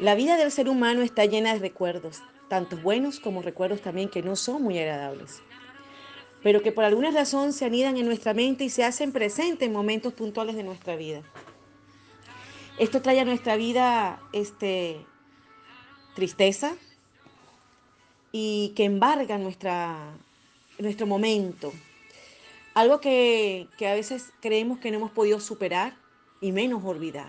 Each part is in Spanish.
La vida del ser humano está llena de recuerdos, tanto buenos como recuerdos también que no son muy agradables, pero que por alguna razón se anidan en nuestra mente y se hacen presentes en momentos puntuales de nuestra vida. Esto trae a nuestra vida este, tristeza y que embarga nuestro momento. Algo que, que a veces creemos que no hemos podido superar y menos olvidar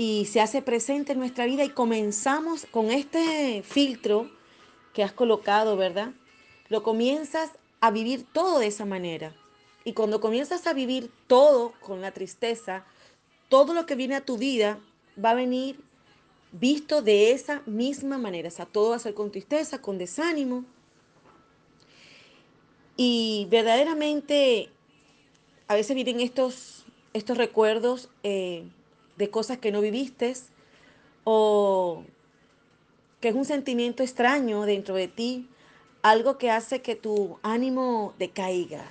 y se hace presente en nuestra vida y comenzamos con este filtro que has colocado, ¿verdad? Lo comienzas a vivir todo de esa manera. Y cuando comienzas a vivir todo con la tristeza, todo lo que viene a tu vida va a venir visto de esa misma manera. O sea, todo va a ser con tristeza, con desánimo. Y verdaderamente a veces vienen estos, estos recuerdos eh, de cosas que no viviste o que es un sentimiento extraño dentro de ti, algo que hace que tu ánimo decaiga.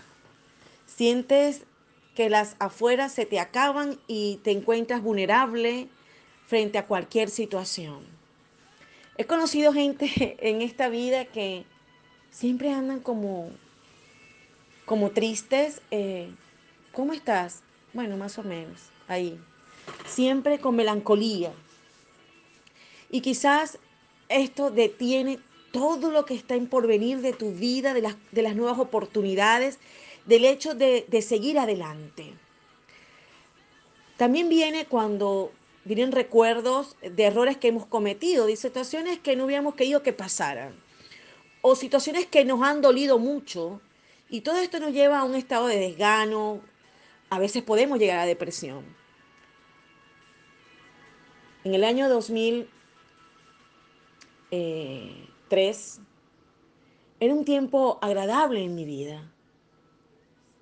Sientes que las afueras se te acaban y te encuentras vulnerable frente a cualquier situación. He conocido gente en esta vida que siempre andan como, como tristes. Eh, ¿Cómo estás? Bueno, más o menos, ahí siempre con melancolía. Y quizás esto detiene todo lo que está en porvenir de tu vida, de las, de las nuevas oportunidades, del hecho de, de seguir adelante. También viene cuando vienen recuerdos de errores que hemos cometido, de situaciones que no hubiéramos querido que pasaran, o situaciones que nos han dolido mucho, y todo esto nos lleva a un estado de desgano, a veces podemos llegar a depresión. En el año 2003 eh, era un tiempo agradable en mi vida.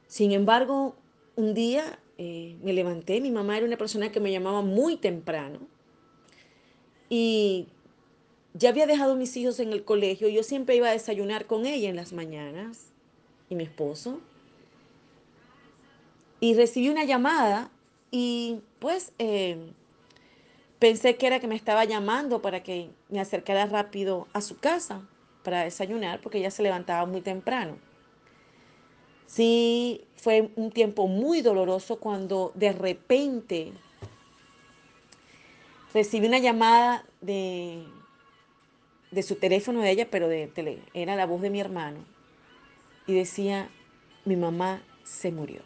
Sin embargo, un día eh, me levanté, mi mamá era una persona que me llamaba muy temprano y ya había dejado mis hijos en el colegio, yo siempre iba a desayunar con ella en las mañanas y mi esposo. Y recibí una llamada y pues eh, Pensé que era que me estaba llamando para que me acercara rápido a su casa para desayunar porque ella se levantaba muy temprano. Sí, fue un tiempo muy doloroso cuando de repente recibí una llamada de, de su teléfono de ella, pero de, tele, era la voz de mi hermano. Y decía, mi mamá se murió.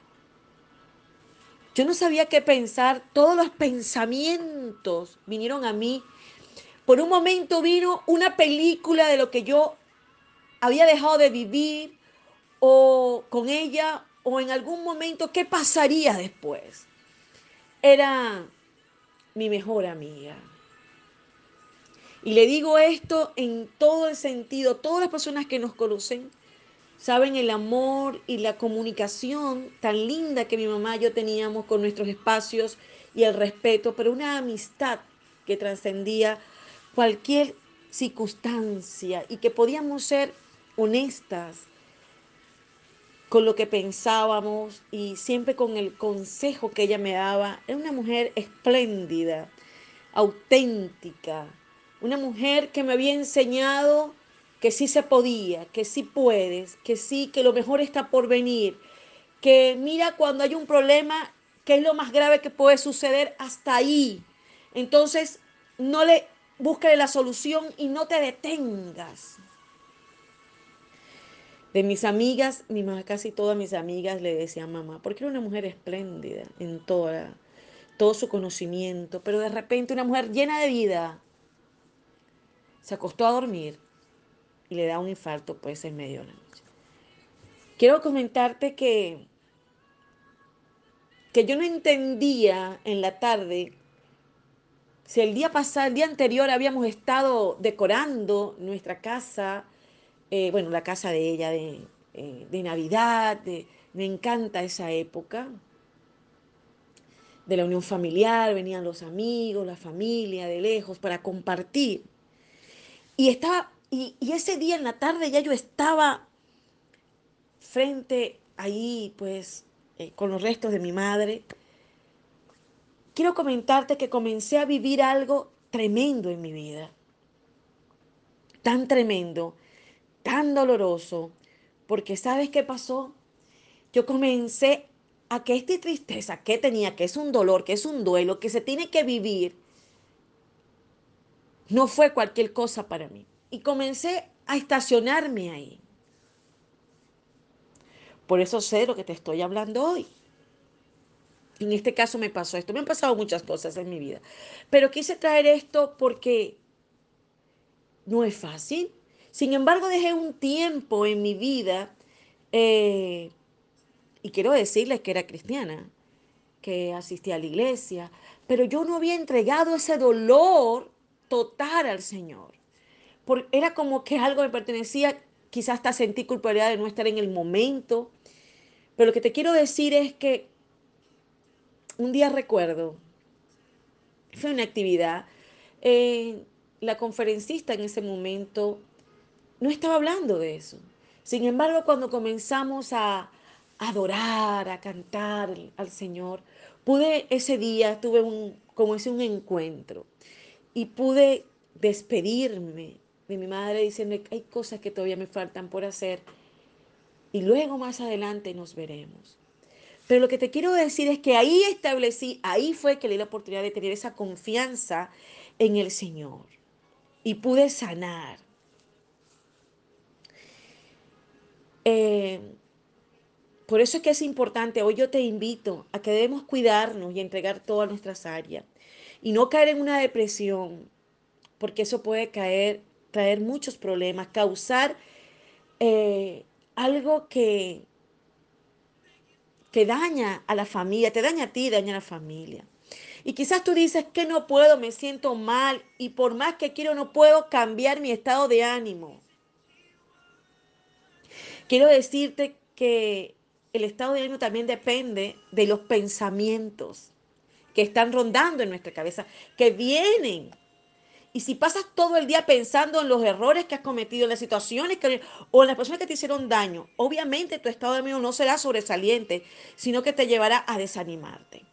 Yo no sabía qué pensar, todos los pensamientos vinieron a mí. Por un momento vino una película de lo que yo había dejado de vivir o con ella o en algún momento qué pasaría después. Era mi mejor amiga. Y le digo esto en todo el sentido, todas las personas que nos conocen saben el amor y la comunicación tan linda que mi mamá y yo teníamos con nuestros espacios y el respeto, pero una amistad que trascendía cualquier circunstancia y que podíamos ser honestas con lo que pensábamos y siempre con el consejo que ella me daba. Era una mujer espléndida, auténtica, una mujer que me había enseñado que sí se podía, que sí puedes, que sí, que lo mejor está por venir, que mira cuando hay un problema, que es lo más grave que puede suceder hasta ahí. Entonces, no le busques la solución y no te detengas. De mis amigas, mi casi todas mis amigas le decían mamá, porque era una mujer espléndida en toda, todo su conocimiento, pero de repente una mujer llena de vida se acostó a dormir y le da un infarto pues en medio de la noche. Quiero comentarte que, que yo no entendía en la tarde si el día pasado, el día anterior habíamos estado decorando nuestra casa, eh, bueno, la casa de ella de, eh, de Navidad, me encanta esa época de la unión familiar, venían los amigos, la familia de lejos para compartir. Y estaba y, ese día en la tarde ya yo estaba frente ahí, pues, eh, con los restos de mi madre. Quiero comentarte que comencé a vivir algo tremendo en mi vida, tan tremendo, tan doloroso, porque ¿sabes qué pasó? Yo comencé a que esta tristeza que tenía, que es un dolor, que es un duelo, que se tiene que vivir, no fue cualquier cosa para mí. Y comencé a estacionarme ahí. Por eso sé lo que te estoy hablando hoy. En este caso me pasó esto. Me han pasado muchas cosas en mi vida. Pero quise traer esto porque no es fácil. Sin embargo, dejé un tiempo en mi vida, eh, y quiero decirles que era cristiana, que asistía a la iglesia, pero yo no había entregado ese dolor total al Señor. Era como que algo me pertenecía, quizás hasta sentí culpabilidad de no estar en el momento. Pero lo que te quiero decir es que un día recuerdo, fue una actividad, eh, la conferencista en ese momento no estaba hablando de eso. Sin embargo, cuando comenzamos a adorar, a cantar al Señor, pude ese día, tuve un, como ese un encuentro y pude despedirme de mi madre diciendo que hay cosas que todavía me faltan por hacer y luego más adelante nos veremos. Pero lo que te quiero decir es que ahí establecí, ahí fue que le di la oportunidad de tener esa confianza en el Señor y pude sanar. Eh, por eso es que es importante, hoy yo te invito a que debemos cuidarnos y entregar todas nuestras áreas y no caer en una depresión, porque eso puede caer, traer muchos problemas, causar eh, algo que, que daña a la familia, te daña a ti, daña a la familia. Y quizás tú dices que no puedo, me siento mal y por más que quiero no puedo cambiar mi estado de ánimo. Quiero decirte que el estado de ánimo también depende de los pensamientos que están rondando en nuestra cabeza, que vienen. Y si pasas todo el día pensando en los errores que has cometido, en las situaciones que, o en las personas que te hicieron daño, obviamente tu estado de ánimo no será sobresaliente, sino que te llevará a desanimarte.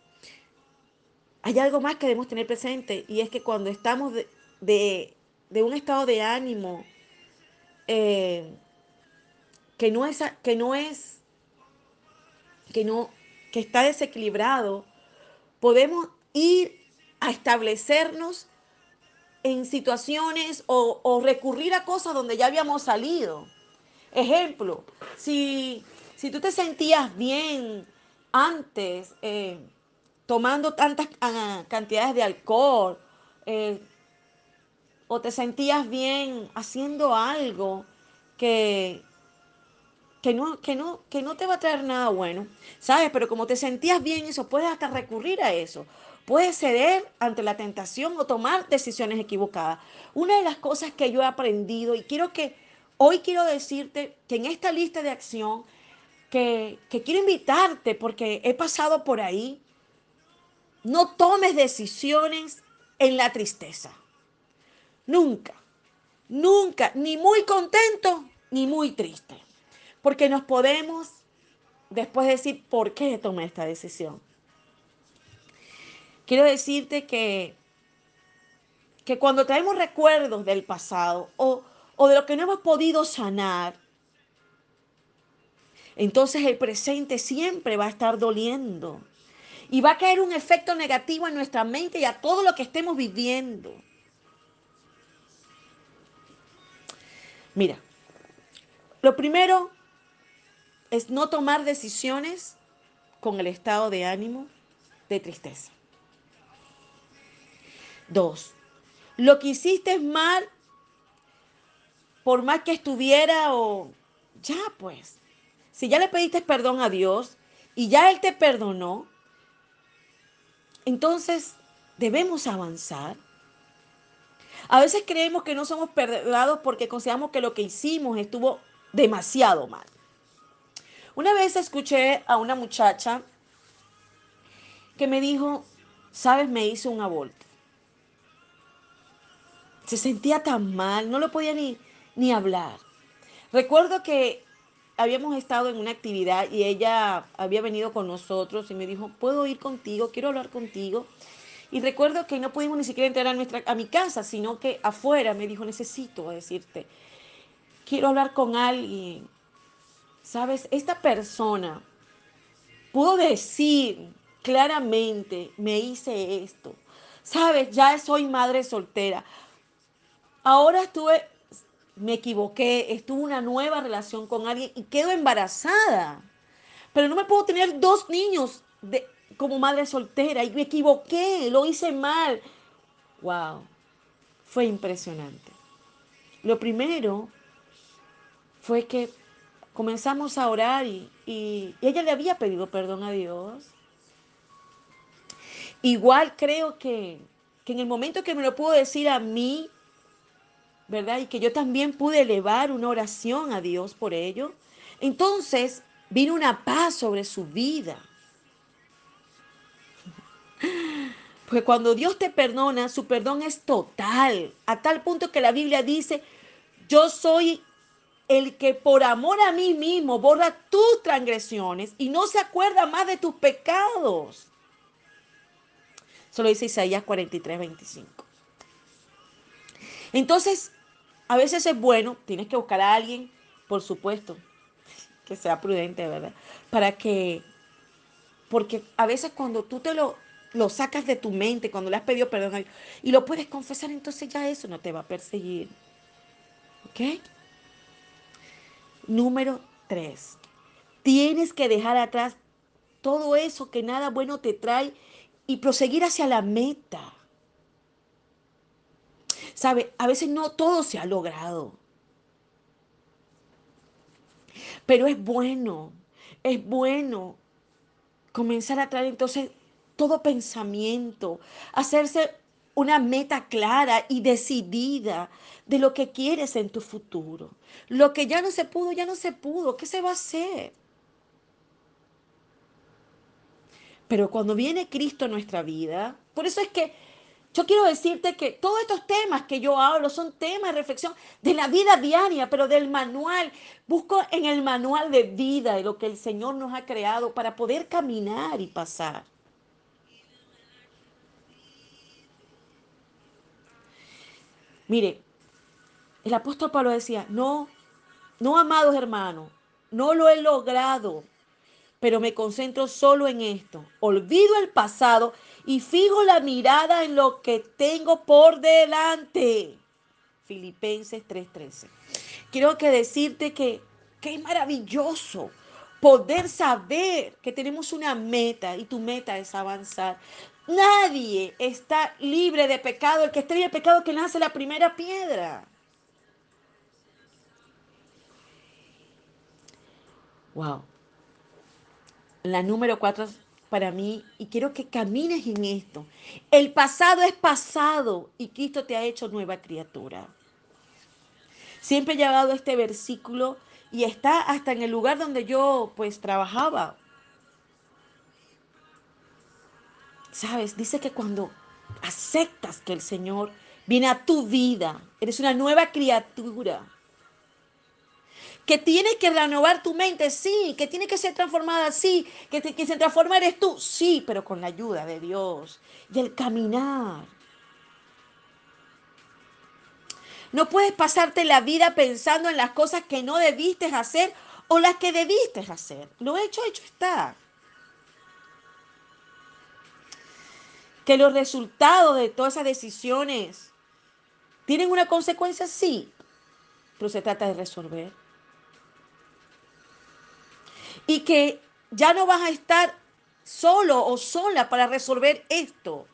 Hay algo más que debemos tener presente y es que cuando estamos de, un estado de ánimo eh, que no es, que no es, que no, que está desequilibrado, podemos ir a establecernos en situaciones o, recurrir a cosas donde ya habíamos salido. Ejemplo, si, si tú te sentías bien antes eh, tomando tantas ah, cantidades de alcohol, eh, o te sentías bien haciendo algo que, que no, que, no, que no te va a traer nada bueno, ¿sabes? Pero como te sentías bien eso, puedes hasta recurrir a eso. Puedes ceder ante la tentación o tomar decisiones equivocadas. Una de las cosas que yo he aprendido y quiero que hoy quiero decirte que en esta lista de acción que, que quiero invitarte porque he pasado por ahí, no tomes decisiones en la tristeza. Nunca, nunca, ni muy contento ni muy triste. Porque nos podemos después decir por qué tomé esta decisión. Quiero decirte que, que cuando traemos recuerdos del pasado o, o de lo que no hemos podido sanar, entonces el presente siempre va a estar doliendo y va a caer un efecto negativo en nuestra mente y a todo lo que estemos viviendo. Mira, lo primero es no tomar decisiones con el estado de ánimo de tristeza. Dos, lo que hiciste es mal, por más que estuviera o ya pues, si ya le pediste perdón a Dios y ya Él te perdonó, entonces debemos avanzar. A veces creemos que no somos perdonados porque consideramos que lo que hicimos estuvo demasiado mal. Una vez escuché a una muchacha que me dijo, sabes, me hice un aborto. Se sentía tan mal, no lo podía ni, ni hablar. Recuerdo que habíamos estado en una actividad y ella había venido con nosotros y me dijo, ¿puedo ir contigo? Quiero hablar contigo. Y recuerdo que no pudimos ni siquiera entrar a, nuestra, a mi casa, sino que afuera me dijo, necesito decirte, quiero hablar con alguien. Sabes, esta persona pudo decir claramente, me hice esto. Sabes, ya soy madre soltera. Ahora estuve, me equivoqué, estuve una nueva relación con alguien y quedo embarazada. Pero no me puedo tener dos niños de, como madre soltera y me equivoqué, lo hice mal. Wow, fue impresionante. Lo primero fue que comenzamos a orar y, y, ella le había pedido perdón a Dios. Igual creo que, que en el momento que me lo pudo decir a mí, ¿verdad? Y que yo también pude elevar una oración a Dios por ello. Entonces vino una paz sobre su vida. Porque cuando Dios te perdona, su perdón es total, a tal punto que la Biblia dice, yo soy el que por amor a mí mismo borra tus transgresiones y no se acuerda más de tus pecados. Eso lo dice Isaías 43, 25. Entonces, a veces es bueno, tienes que buscar a alguien, por supuesto, que sea prudente, ¿verdad? Para que, porque a veces cuando tú te lo, lo sacas de tu mente, cuando le has pedido perdón y lo puedes confesar, entonces ya eso no te va a perseguir. ¿Ok? Número tres. Tienes que dejar atrás todo eso que nada bueno te trae y proseguir hacia la meta. ¿Sabe? A veces no todo se ha logrado. Pero es bueno, es bueno comenzar a traer entonces todo pensamiento, hacerse una meta clara y decidida de lo que quieres en tu futuro. Lo que ya no se pudo, ya no se pudo. ¿Qué se va a hacer? Pero cuando viene Cristo a nuestra vida, por eso es que yo quiero decirte que todos estos temas que yo hablo son temas de reflexión de la vida diaria, pero del manual. Busco en el manual de vida de lo que el Señor nos ha creado para poder caminar y pasar. Mire, el apóstol Pablo decía, no, no, amados hermanos, no lo he logrado, pero me concentro solo en esto. Olvido el pasado y fijo la mirada en lo que tengo por delante. Filipenses 3:13. Quiero que decirte que, es maravilloso poder saber que tenemos una meta y tu meta es avanzar. Nadie está libre de pecado. El que esté libre de pecado que lance la primera piedra. Wow. La número cuatro para mí, y quiero que camines en esto. El pasado es pasado y Cristo te ha hecho nueva criatura. Siempre he llevado este versículo y está hasta en el lugar donde yo pues trabajaba Sabes, dice que cuando aceptas que el Señor viene a tu vida, eres una nueva criatura. Que tiene que renovar tu mente, sí. Que tiene que ser transformada, sí. Que, que se transforma eres tú, sí, pero con la ayuda de Dios y el caminar. No puedes pasarte la vida pensando en las cosas que no debiste hacer o las que debiste hacer. Lo hecho, hecho está. que los resultados de todas esas decisiones tienen una consecuencia, sí, pero se trata de resolver. Y que ya no vas a estar solo o sola para resolver esto.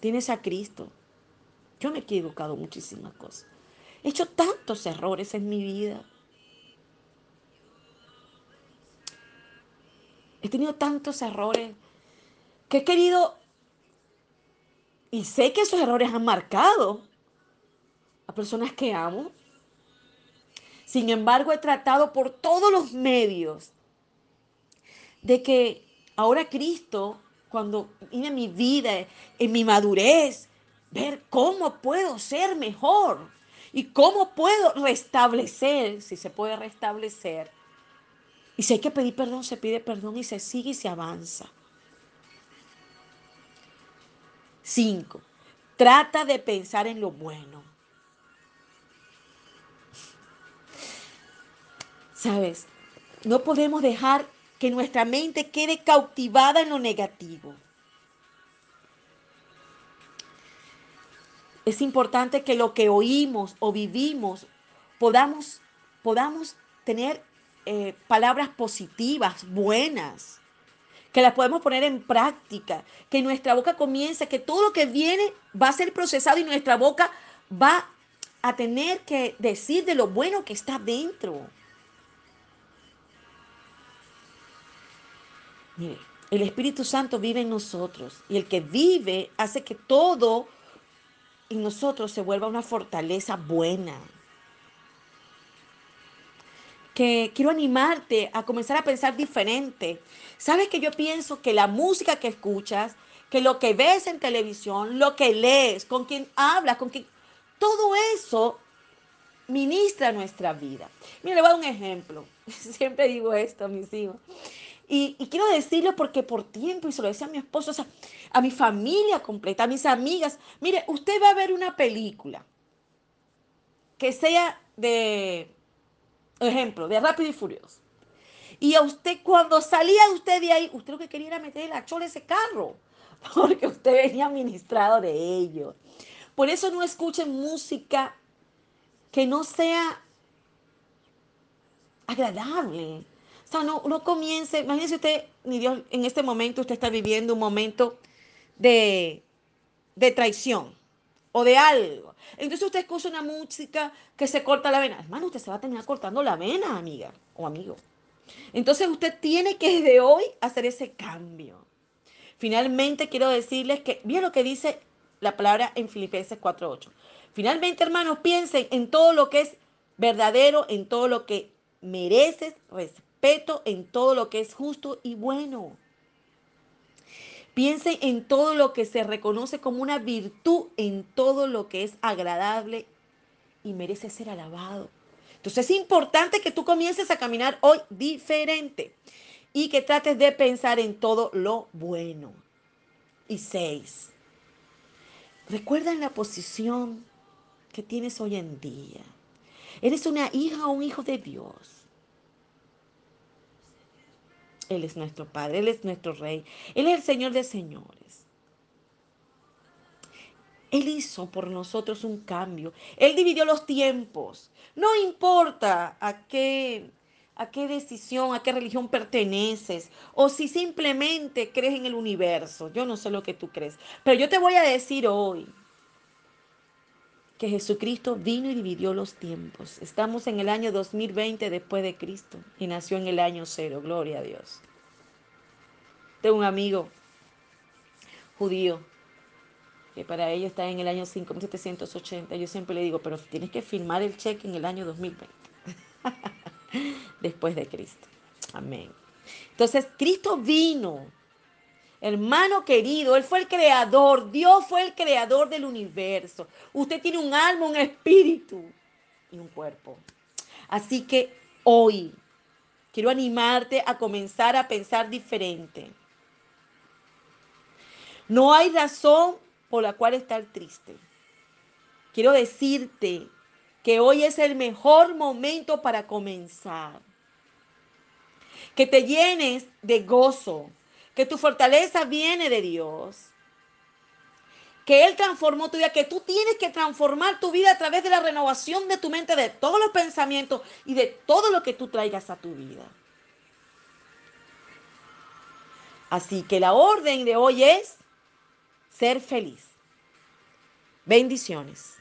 Tienes a Cristo. Yo me he equivocado muchísimas cosas. He hecho tantos errores en mi vida. He tenido tantos errores que he querido, y sé que esos errores han marcado a personas que amo. Sin embargo, he tratado por todos los medios de que ahora Cristo, cuando viene mi vida, en mi madurez, ver cómo puedo ser mejor y cómo puedo restablecer, si se puede restablecer. Y si hay que pedir perdón, se pide perdón y se sigue y se avanza. Cinco, trata de pensar en lo bueno. ¿Sabes? No podemos dejar que nuestra mente quede cautivada en lo negativo. Es importante que lo que oímos o vivimos podamos, podamos tener eh, palabras positivas, buenas, que las podemos poner en práctica, que nuestra boca comience, que todo lo que viene va a ser procesado y nuestra boca va a tener que decir de lo bueno que está dentro. Mire, el Espíritu Santo vive en nosotros y el que vive hace que todo en nosotros se vuelva una fortaleza buena. Que quiero animarte a comenzar a pensar diferente. Sabes que yo pienso que la música que escuchas, que lo que ves en televisión, lo que lees, con quien hablas, con quien todo eso ministra nuestra vida. Mira, le voy a dar un ejemplo. Siempre digo esto a mis hijos. Y, quiero decirlo porque por tiempo, y se lo decía a mi esposo, o sea, a mi familia completa, a mis amigas, mire, usted va a ver una película que sea de, ejemplo, de Rápido y Furioso. Y a usted, cuando salía usted de ahí, usted lo que quería era meter la chola ese carro, porque usted venía ministrado de ello. Por eso no escuchen música que no sea agradable, o sea, no, comience, imagínese usted, ni Dios, en este momento usted está viviendo un momento de, de traición o de algo. Entonces usted escucha una música que se corta la vena. Hermano, usted se va a terminar cortando la vena, amiga o amigo. Entonces usted tiene que desde hoy hacer ese cambio. Finalmente quiero decirles que, bien lo que dice la palabra en Filipenses 4.8. Finalmente, hermanos, piensen en todo lo que es verdadero, en todo lo que mereces respeto respeto en todo lo que es justo y bueno. Piense en todo lo que se reconoce como una virtud, en todo lo que es agradable y merece ser alabado. Entonces es importante que tú comiences a caminar hoy diferente y que trates de pensar en todo lo bueno. Y seis, recuerda la posición que tienes hoy en día. Eres una hija o un hijo de Dios. Él es nuestro Padre, Él es nuestro Rey, Él es el Señor de señores. Él hizo por nosotros un cambio. Él dividió los tiempos. No importa a qué, a qué decisión, a qué religión perteneces o si simplemente crees en el universo. Yo no sé lo que tú crees. Pero yo te voy a decir hoy que Jesucristo vino y dividió los tiempos. Estamos en el año 2020 después de Cristo y nació en el año cero. Gloria a Dios. Tengo un amigo judío que para ellos está en el año 5780. Yo siempre le digo, pero tienes que firmar el cheque en el año 2020. después de Cristo. Amén. Entonces, Cristo vino Hermano querido, Él fue el creador, Dios fue el creador del universo. Usted tiene un alma, un espíritu y un cuerpo. Así que hoy quiero animarte a comenzar a pensar diferente. No hay razón por la cual estar triste. Quiero decirte que hoy es el mejor momento para comenzar. Que te llenes de gozo, que tu fortaleza viene de Dios, que Él transformó tu vida, que tú tienes que transformar tu vida a través de la renovación de tu mente, de todos los pensamientos y de todo lo que tú traigas a tu vida. Así que la orden de hoy es ser feliz. Bendiciones.